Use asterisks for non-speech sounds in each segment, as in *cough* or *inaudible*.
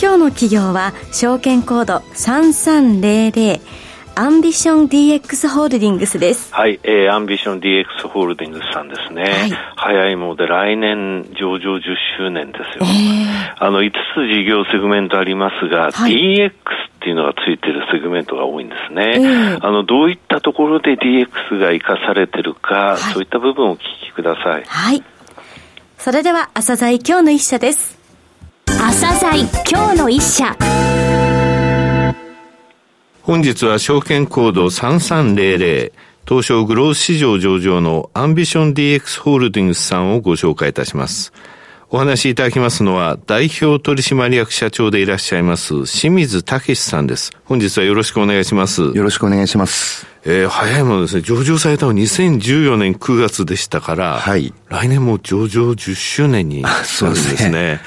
今日の企業は証券コード3300アンビション DX ホールディングスです。はい、えー、アンビション DX ホールディングスさんですね。はい、早いもので来年上場10周年ですよ。えー、あの、5つ事業セグメントありますが、はい、DX っていうのがついてるセグメントが多いんですね。えー、あの、どういったところで DX が活かされてるか、はい、そういった部分をお聞きください。はい。それでは、朝鮮今日の一社です。朝鮮今日の一社。本日は証券コード3300東証グロース市場上場のアンビション DX ホールディングスさんをご紹介いたします。お話しいただきますのは、代表取締役社長でいらっしゃいます、清水武さんです。本日はよろしくお願いします。よろしくお願いします。えー、早いものですね、上場されたのは2014年9月でしたから、はい。来年も上場10周年になるんですね。すね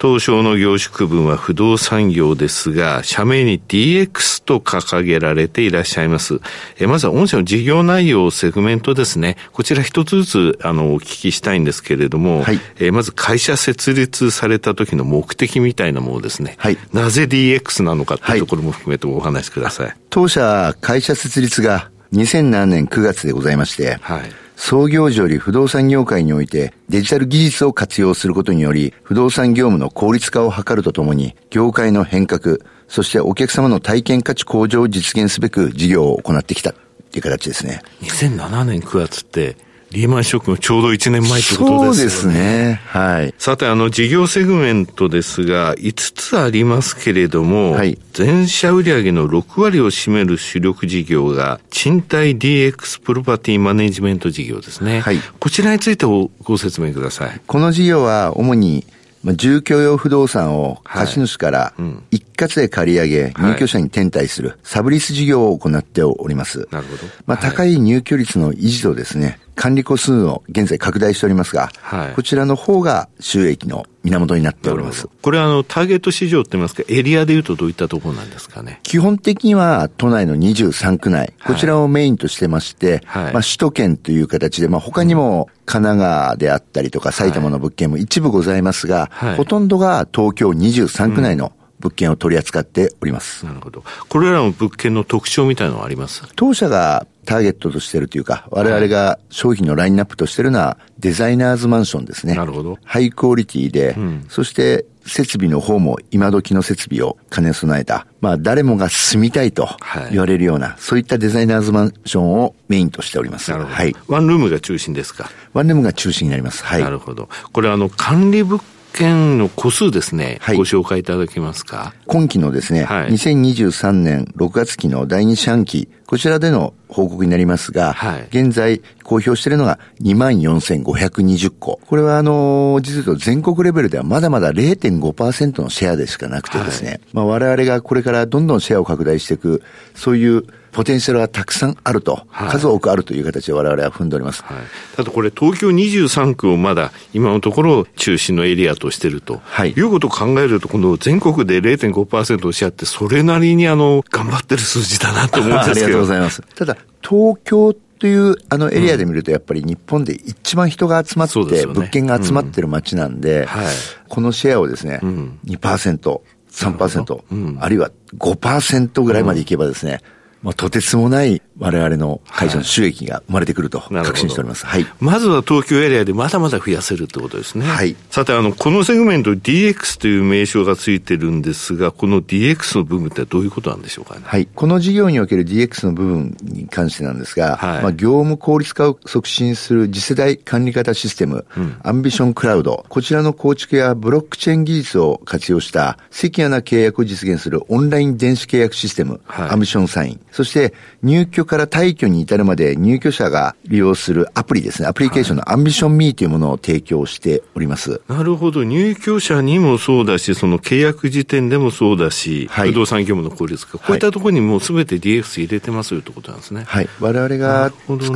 東証の業種区分は不動産業ですが、社名に DX と掲げられていらっしゃいます。えまずは御社の事業内容、セグメントですね。こちら一つずつ、あの、お聞きしたいんですけれども、はい、えまず会社設立された時の目的みたいなものですね。はい、なぜ DX なのかというところも含めてお話しください。はい、当社、会社設立が2007年9月でございまして、はい創業時より不動産業界においてデジタル技術を活用することにより不動産業務の効率化を図るとともに業界の変革、そしてお客様の体験価値向上を実現すべく事業を行ってきたっていう形ですね。2007年9月ってリーマンショックのちょうど1年前ってことですよね。そうですね。はい。さて、あの、事業セグメントですが、5つありますけれども、はい、全社売上の6割を占める主力事業が、賃貸 DX プロパティマネジメント事業ですね。はい。こちらについてご説明ください。この事業は、主に、まあ、住居用不動産を貸主から一括で借り上げ、入居者に転貸するサブリス事業を行っております。なるほど。まあ、高い入居率の維持とですね、管理個数を現在拡大しておりますが、はい、こちらの方が収益の源になっております。これはあの、ターゲット市場って言いますか、エリアでいうとどういったところなんですかね？基本的には都内の23区内、こちらをメインとしてまして、はい、まあ首都圏という形で、まあ他にも神奈川であったりとか埼玉の物件も一部ございますが、はい、ほとんどが東京23区内の、物件を取り扱っております。なるほど。これらの物件の特徴みたいなのはあります？当社がターゲットとしているというか、我々が商品のラインナップとしているのは、デザイナーズマンションですね。なるほど。ハイクオリティで、うん、そして設備の方も今時の設備を兼ね備えた、まあ誰もが住みたいと言われるような、はい、そういったデザイナーズマンションをメインとしております。なるほど。はい。ワンルームが中心ですか？ワンルームが中心になります。はい。なるほど。これあの、管理物件の個数ですね、はい、ご紹介いただけますか？今期のですね、はい、2023年6月期の第2四半期、こちらでの報告になりますが、はい、現在公表しているのが24,520個。これはあの、実は全国レベルではまだまだ0.5%のシェアでしかなくてですね、はい、まあ我々がこれからどんどんシェアを拡大していく、そういうポテンシャルがたくさんあると、はい、数多くあるという形で我々は踏んでおります。はい、ただこれ東京23区をまだ今のところ中心のエリアとしてると、はい、いうことを考えると、この全国で0.5%をシェアってそれなりにあの、頑張ってる数字だなと思うんですけど。*laughs* ありがとうございます。ただ、東京というあのエリアで見ると、やっぱり日本で一番人が集まって、物件が集まってる街なんで、このシェアをですね、2%、3%、あるいは5%ぐらいまでいけばですね、まあ、とてつもない我々の会社の収益が生まれてくると確信しております。はい。まずは東京エリアでまだまだ増やせるってことですね。はい。さて、あの、このセグメント DX という名称がついてるんですが、この DX の部分ってどういうことなんでしょうかね？はい。この事業における DX の部分に関してなんですが、はい、まあ、業務効率化を促進する次世代管理型システム、うん、アンビションクラウド、こちらの構築やブロックチェーン技術を活用したセキュアな契約を実現するオンライン電子契約システム、はい、アンビションサイン、そして入居から退去に至るまで入居者が利用するアプリですね、アプリケーションのアンビションミーというものを提供しております。なるほど。入居者にもそうだし、その契約時点でもそうだし、はい、不動産業務の効率化、こういったところにもうすべて DX 入れてますよってことなんですね。はい。我々が作っ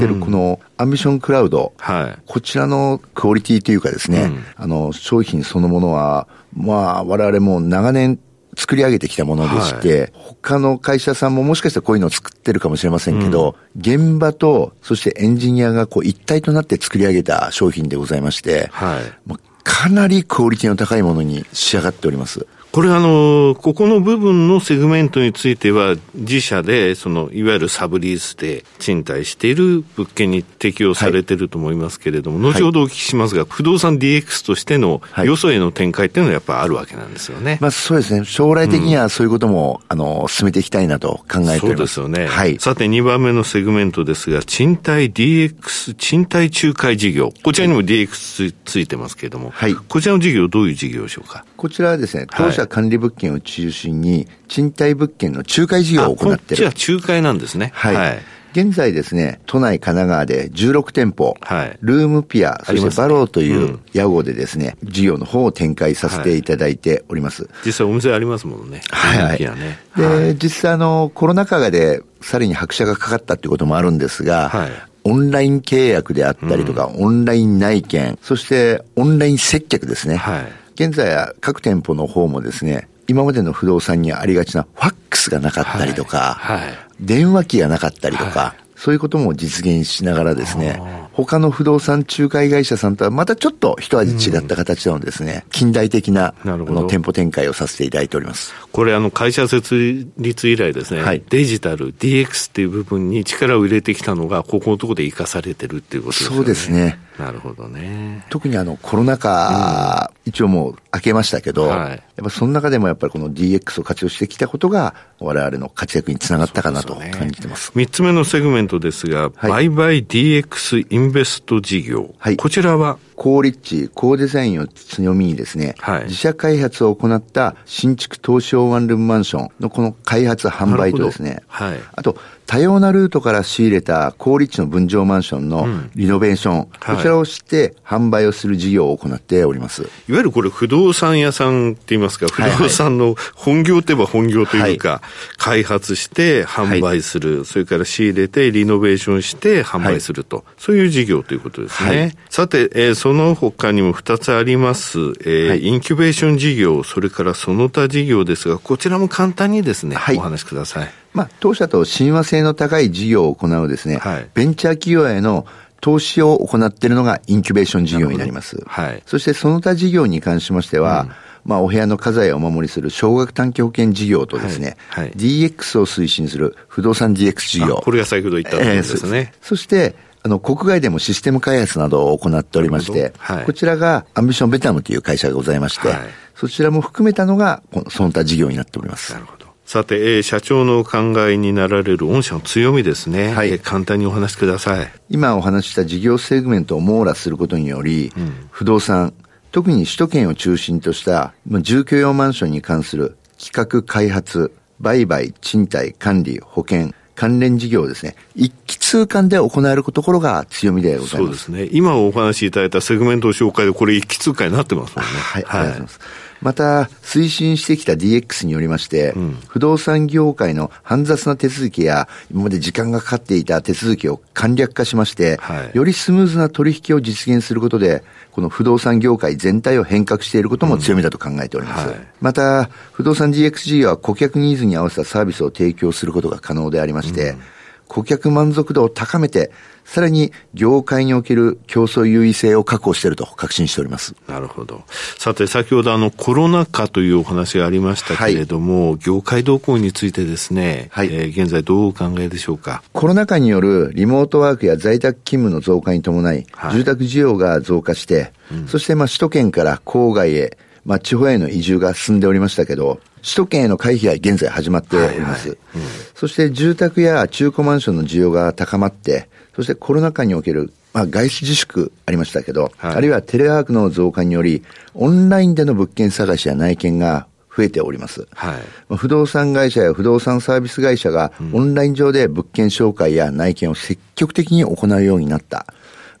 てるこのアンビションクラウド、はい、こちらのクオリティというかですね、うん、あの、商品そのものは、まあ、我々も長年作り上げてきたものでして、はい、他の会社さんももしかしたらこういうのを作ってるかもしれませんけど、うん、現場と、そしてエンジニアがこう一体となって作り上げた商品でございまして、はい、かなりクオリティの高いものに仕上がっております。これあの、ここの部分のセグメントについては、自社で、その、いわゆるサブリースで賃貸している物件に適用されていると思いますけれども、はい、後ほどお聞きしますが、不動産 DX としてのよそへの展開っていうのはやっぱあるわけなんですよね。まあそうですね。将来的にはそういうことも、うん、あの、進めていきたいなと考えております。そうですよね。はい。さて2番目のセグメントですが、賃貸 DX、賃貸仲介事業。こちらにも DX ついてますけれども、はい。こちらの事業どういう事業でしょうか？こちらはですね、当社管理物件を中心に、賃貸物件の仲介事業を行っている。こっちは仲介なんですね。はい。はい、現在ですね、都内、神奈川で16店舗、はい、ルームピア、そしてバローという屋号でですね、うん、事業の方を展開させていただいております。はい、実際お店ありますもんね。はい、ね。で、はい、実際あの、コロナ禍でさらに拍車がかかったってこともあるんですが、はい、オンライン契約であったりとか、うん、オンライン内見、そしてオンライン接客ですね。はい、現在は各店舗の方もですね、今までの不動産にありがちなファックスがなかったりとか、はい。はい、電話機がなかったりとか、はい。そういうことも実現しながらですね、他の不動産仲介会社さんとはまたちょっと一味違った形のですね、うん、近代的なの店舗展開をさせていただいております。これあの会社設立以来ですね、はい、デジタル、DX っていう部分に力を入れてきたのが、ここのところで生かされてるっていうことですね。そうですね。なるほどね。特にあのコロナ禍、うん、一応もう明けましたけど、はい、やっぱその中でもやっぱりこの DX を活用してきたことが、我々の活躍につながったかなと感じてます。三、ね、つ目のセグメントですが、はい、売買 DX インベスト事業。はい、こちらは高立地、高デザインを強みにですね、はい、自社開発を行った新築投資用ワンルームマンションのこの開発販売とですね、はい、あと多様なルートから仕入れた高立地の分譲マンションのリノベーション、うん、こちらをして販売をする事業を行っております。いわゆるこれ不動産屋さんって言いますか、不動産の本業といえば本業というか、はい。開発して販売する、はい、それから仕入れてリノベーションして販売すると、そういう事業ということですね。さて、えー、その他にも2つあります、えーインキュベーション事業、それからその他事業ですが、こちらも簡単にですね、お話しください。まあ、当社と親和性の高い事業を行うですね、はい、ベンチャー企業への投資を行っているのがインキュベーション事業になります。はい、そしてその他事業に関しましては、うん、まあ、お部屋の家財をお守りする少額短期保険事業とですね、はいはい、DX を推進する不動産 DX 事業。これが先ほど言ったところですね。えー、そして、あの、国外でもシステム開発などを行っておりまして、はい、こちらがアンビションベトナムという会社がございまして、はい、そちらも含めたのが、その他事業になっております。なるほど。さて、えー、社長の考えになられる御社の強みですね。はい、えー、簡単にお話しください。今お話しした事業セグメントを網羅することにより、うん、不動産、特に首都圏を中心とした住居用マンションに関する企画開発、売買、賃貸、管理、保険、関連事業をですね、一気通貫で行えるところが強みでございます。そうですね。今お話しいただいたセグメント紹介でこれ一気通貫になってますもんね。はい、はい、ありがとうございます。また、推進してきた DX によりまして、うん、不動産業界の煩雑な手続きや、今まで時間がかかっていた手続きを簡略化しまして、はい、よりスムーズな取引を実現することで、この不動産業界全体を変革していることも強みだと考えております。うんはい、また、不動産 DX 事業は顧客ニーズに合わせたサービスを提供することが可能でありまして、うん顧客満足度を高めて、さらに業界における競争優位性を確保していると確信しております。なるほど。さて、先ほどあのコロナ禍というお話がありましたけれども、はい、業界動向についてですね、はい、えー、現在どうお考えでしょうか？コロナ禍によるリモートワークや在宅勤務の増加に伴い、はい、住宅需要が増加して、うん、そしてまあ首都圏から郊外へ、まあ地方への移住が進んでおりましたけど、首都圏への回避は現在始まっております。はいはいうん、そして住宅や中古マンションの需要が高まって、そしてコロナ禍における、まあ、外出自粛ありましたけど、はい、あるいはテレワークの増加により、オンラインでの物件探しや内見が増えております。はい、不動産会社や不動産サービス会社がオンライン上で物件紹介や内見を積極的に行うようになった。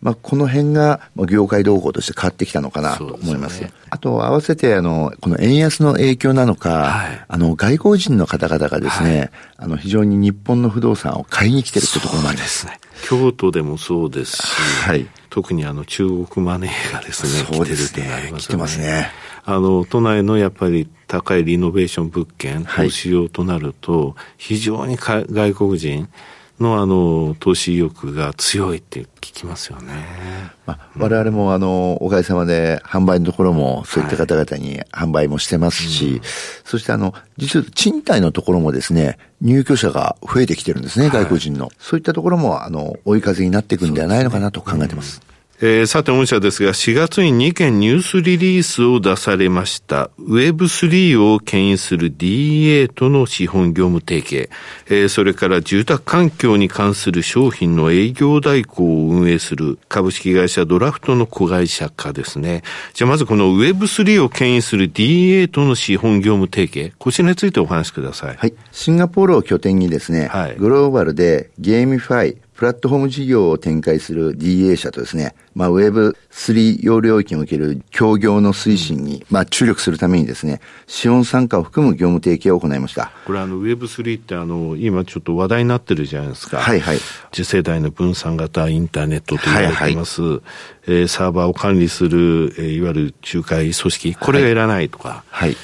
まあ、この辺が業界動向として変わってきたのかなと思います。すね、あと、合わせて、あの、この円安の影響なのか、はい、あの、外国人の方々がですね、はい、あの、非常に日本の不動産を買いに来てるってところもあります。ね。京都でもそうですし、はい、特にあの、中国マネーがですね、そうですね、来てますね。あの、都内のやっぱり高いリノベーション物件、投資用となると、非常に外国人、のあの投資意欲が強いって聞きますよね。まあ、我々もあのおかげさまで販売のところもそういった方々に販売もしてますし、はいうん、そしてあの実は賃貸のところもですね入居者が増えてきてるんですね、外国人の。はい、そういったところもあの追い風になっていくんではないのかなと考えてます。えー、さて、御社ですが、4月に2件ニュースリリースを出されました、Web3 を牽引する DA との資本業務提携、えー、それから住宅環境に関する商品の営業代行を運営する株式会社ドラフトの子会社化ですね。じゃあ、まずこの Web3 を牽引する DA との資本業務提携、こちらについてお話しください。はい。シンガポールを拠点にですね、はい、グローバルで GameFi、プラットフォーム事業を展開する DA 社とですね、まあ、Web3 要領域における協業の推進に、まあ、注力するためにですね、資本参加を含む業務提携を行いました。これあの Web3 ってあの、今ちょっと話題になってるじゃないですか。はいはい。次世代の分散型インターネットと言われています。はいはい、えー、サーバーを管理する、えー、いわゆる仲介組織、これがいらないとか。はい、はい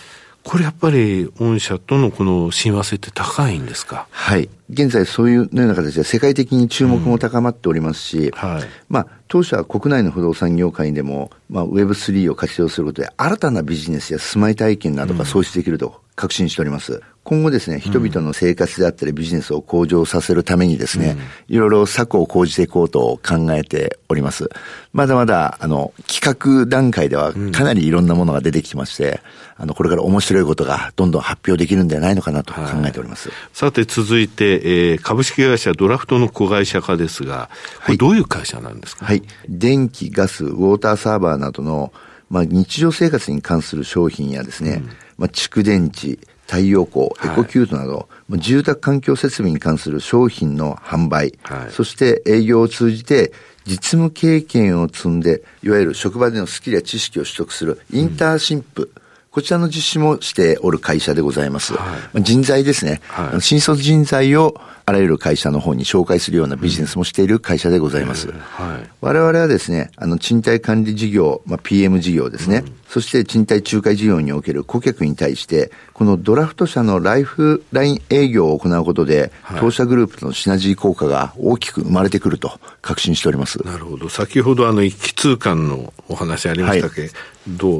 これやっぱり御社とのこの親和性って高いんですか？はい。現在そういうような形で世界的に注目も高まっておりますし、うんはい、まあ、当社は国内の不動産業界でも、まあ、Web3 を活用することで新たなビジネスや住まい体験などが創出できると確信しております。今後ですね、人々の生活であったりビジネスを向上させるためにですね、うん、いろいろ策を講じていこうと考えております。まだまだ、あの、企画段階ではかなりいろんなものが出てきてまして、うん、あの、これから面白いことがどんどん発表できるんではないのかなと考えております。はい、さて続いて、えー、株式会社ドラフトの子会社化ですが、これどういう会社なんですか、はい、はい。電気、ガス、ウォーターサーバーなどの、まあ、日常生活に関する商品やですね、うん、まあ、蓄電池、太陽光、エコキュートなど、はい、住宅環境設備に関する商品の販売、はい、そして営業を通じて実務経験を積んで、いわゆる職場でのスキルや知識を取得するインターシンプ、うんこちらの実施もしておる会社でございます。はい、人材ですね、はい、新卒人材をあらゆる会社の方に紹介するようなビジネスもしている会社でございます。うんはい、我々はですね、あの、賃貸管理事業、まあ、PM 事業ですね、うん、そして賃貸仲介事業における顧客に対して、このドラフト社のライフライン営業を行うことで、はい、当社グループとのシナジー効果が大きく生まれてくると確信しております。なるほど。先ほどあの、一気通貫のお話ありましたけ？ど、はい、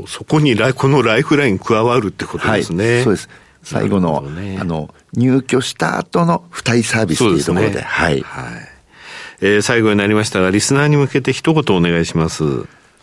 そこにこのライフライン加わるってことですね。そうです。最後の、ね、あの、入居した後の付帯サービスというところで、でね、はい。はい。えー、最後になりましたが、リスナーに向けて一言お願いします。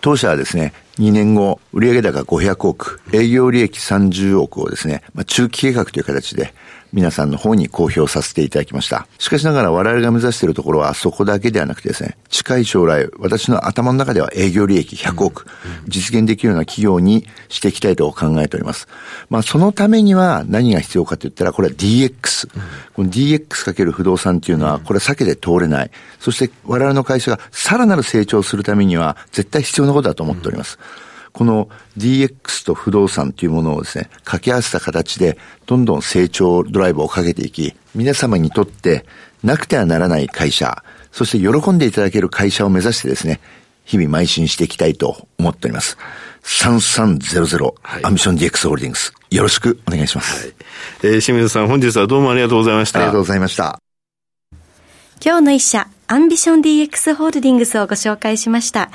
当社はですね、2年後、売上高500億、営業利益30億をですね、まあ、中期計画という形で、皆さんの方に公表させていただきました。しかしながら我々が目指しているところはそこだけではなくてですね、近い将来、私の頭の中では営業利益100億、実現できるような企業にしていきたいと考えております。まあそのためには何が必要かと言ったら、これは DX。この DX× 不動産っていうのは、これは避けて通れない。そして我々の会社がさらなる成長するためには絶対必要なことだと思っております。うんこの DX と不動産というものをですね、掛け合わせた形で、どんどん成長ドライブをかけていき、皆様にとってなくてはならない会社、そして喜んでいただける会社を目指してですね、日々邁進していきたいと思っております。3300、はい、アンビション DX ホールディングス。よろしくお願いします。はい、えー、清水さん、本日はどうもありがとうございました。ありがとうございました。今日の一社、アンビション DX ホールディングスをご紹介しました。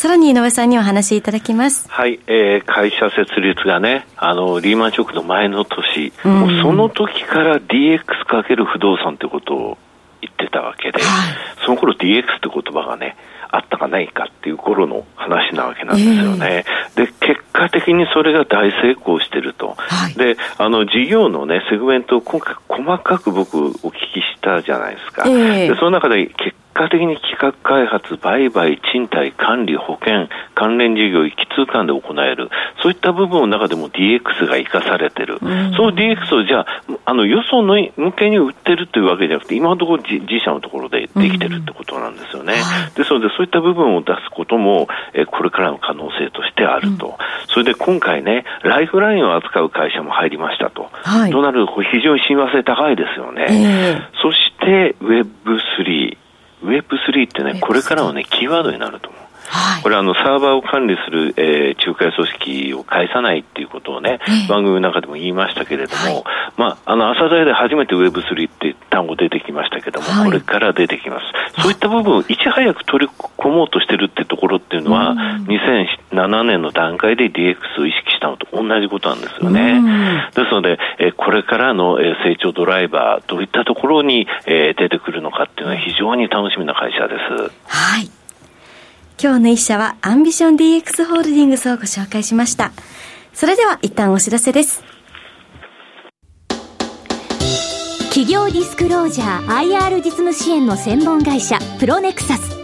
さらに井上さんにお話しいただきます。はい、えー、会社設立がね、あの、リーマンショックの前の年、うん、もうその時から DX かける不動産ってことを言ってたわけで、はい、その頃 DX って言葉がね、あったかないかっていう頃の話なわけなんですよね。えー、で、結果的にそれが大成功してると。はい、で、あの、事業のね、セグメントを今回細かく僕お聞きしたじゃないですか。えー、でその中で結果的に企画開発、売買、賃貸、管理、保険、関連事業を一気通貫で行える、そういった部分の中でも DX が生かされてる、うん、その DX をじゃあ、あのよその向けに売ってるというわけじゃなくて、今のところ自社のところでできてるってことなんですよね。うん、ですので、そういった部分を出すことも、えこれからの可能性としてあると、うん、それで今回ね、ライフラインを扱う会社も入りましたと、はい、となると、非常に親和性高いですよね。えー、そして Web3、Web3 ってね、これからのね、キーワードになると思う。はい、これあのサーバーを管理する、えー、仲介組織を介さないっていうことをね、えー、番組の中でも言いましたけれども、はい、まあ、あの、朝材で初めて Web3 って単語出てきましたけども、はい、これから出てきます。そういった部分をいち早く取り込もうとしてるってところっていうのは、2007年の段階で DX を意識したのと同じことなんですよね。ですので、えー、これからの、えー、成長ドライバー、どういったところに、えー、出てくるのかっていうのは非常に楽しみな会社です。はい。今日の一社はアンビション DX ホールディングスをご紹介しました。それでは一旦お知らせです。企業ディスクロージャー IR 実務支援の専門会社プロネクサス。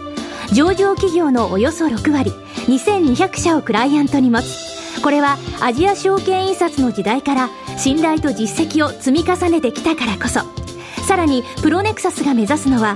上場企業のおよそ6割、2200社をクライアントに持つ。これはアジア証券印刷の時代から信頼と実績を積み重ねてきたからこそ。さらにプロネクサスが目指すのは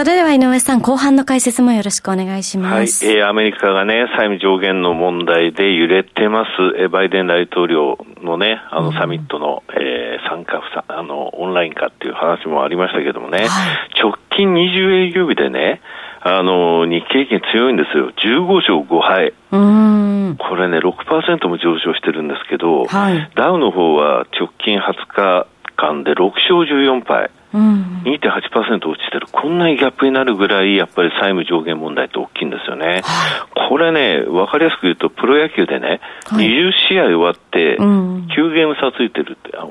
それでは井上さん、後半の解説もよろしくお願いします。はい、えー、アメリカがね、債務上限の問題で揺れてます。えー、バイデン大統領のね、あのサミットの、うん、えー、参加不参、あの、オンライン化っていう話もありましたけどもね、はい、直近20営業日でね、あの、日経平均強いんですよ。15勝5敗。これね、6%も上昇してるんですけど、はい、ダウの方は直近20日間で6勝14敗。うん、2.8%落ちてる、こんなにギャップになるぐらい、やっぱり債務上限問題って大きいんですよね。これね、わかりやすく言うと、プロ野球でね、はい、20試合終わって、9ゲーム差ついてるって、あ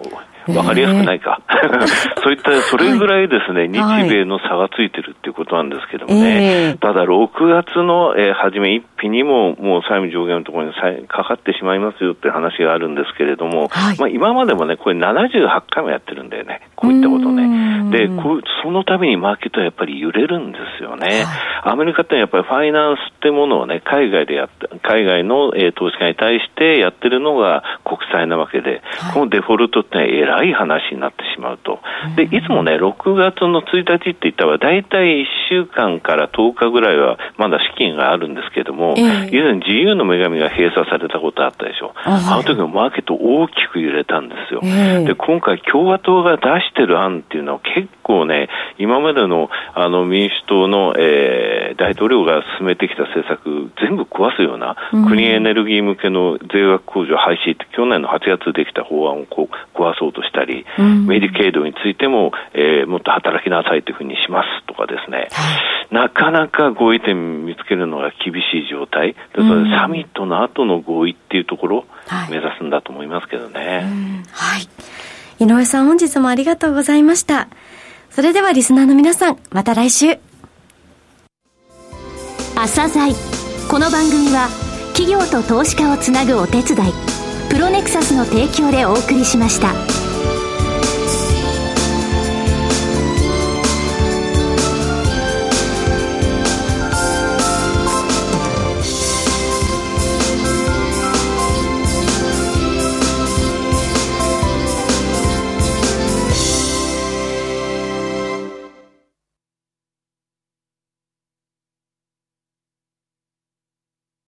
*laughs* わかりやすくないか。*laughs* そういった、それぐらいですね、はい、日米の差がついてるっていうことなんですけどもね。ただ、6月の、えー、初め1日にも、もう債務上限のところにかかってしまいますよって話があるんですけれども、はい、まあ今までもね、これ78回もやってるんだよね。こういったことね。で、こうそのためにマーケットはやっぱり揺れるんですよね。はい、アメリカってやっぱりファイナンスってものをね、海外でや海外の、えー、投資家に対してやってるのが国債なわけで、このデフォルトってえらい話になってしまうと。で、いつもね、6月の1日って言ったら、大体1週間から10日ぐらいはまだ資金があるんですけども、えー、以前自由の女神が閉鎖されたことあったでしょ。ああの時のマーケット大きく揺れたんですよ。えー、で、今回共和党が出してる案っていうのは結構ね、今までのあの民主党の、えー、大統領が進めてきた政策全部壊すような、クリーンエネルギー向けの税額控除廃止って去年の8月できた法案をこう壊そうとしたり、うん、メディケイドについても、えー、もっと働きなさいというふうにしますとかですね、なかなか合意点見つけるのが厳しい状態、でそれサミットの後の合意っていうところ、目指すんだと思いますけどね。はい。井上さん、本日もありがとうございました。それではリスナーの皆さん、また来週。朝鮮この番組は企業と投資家をつなぐお手伝いプロネクサスの提供でお送りしました。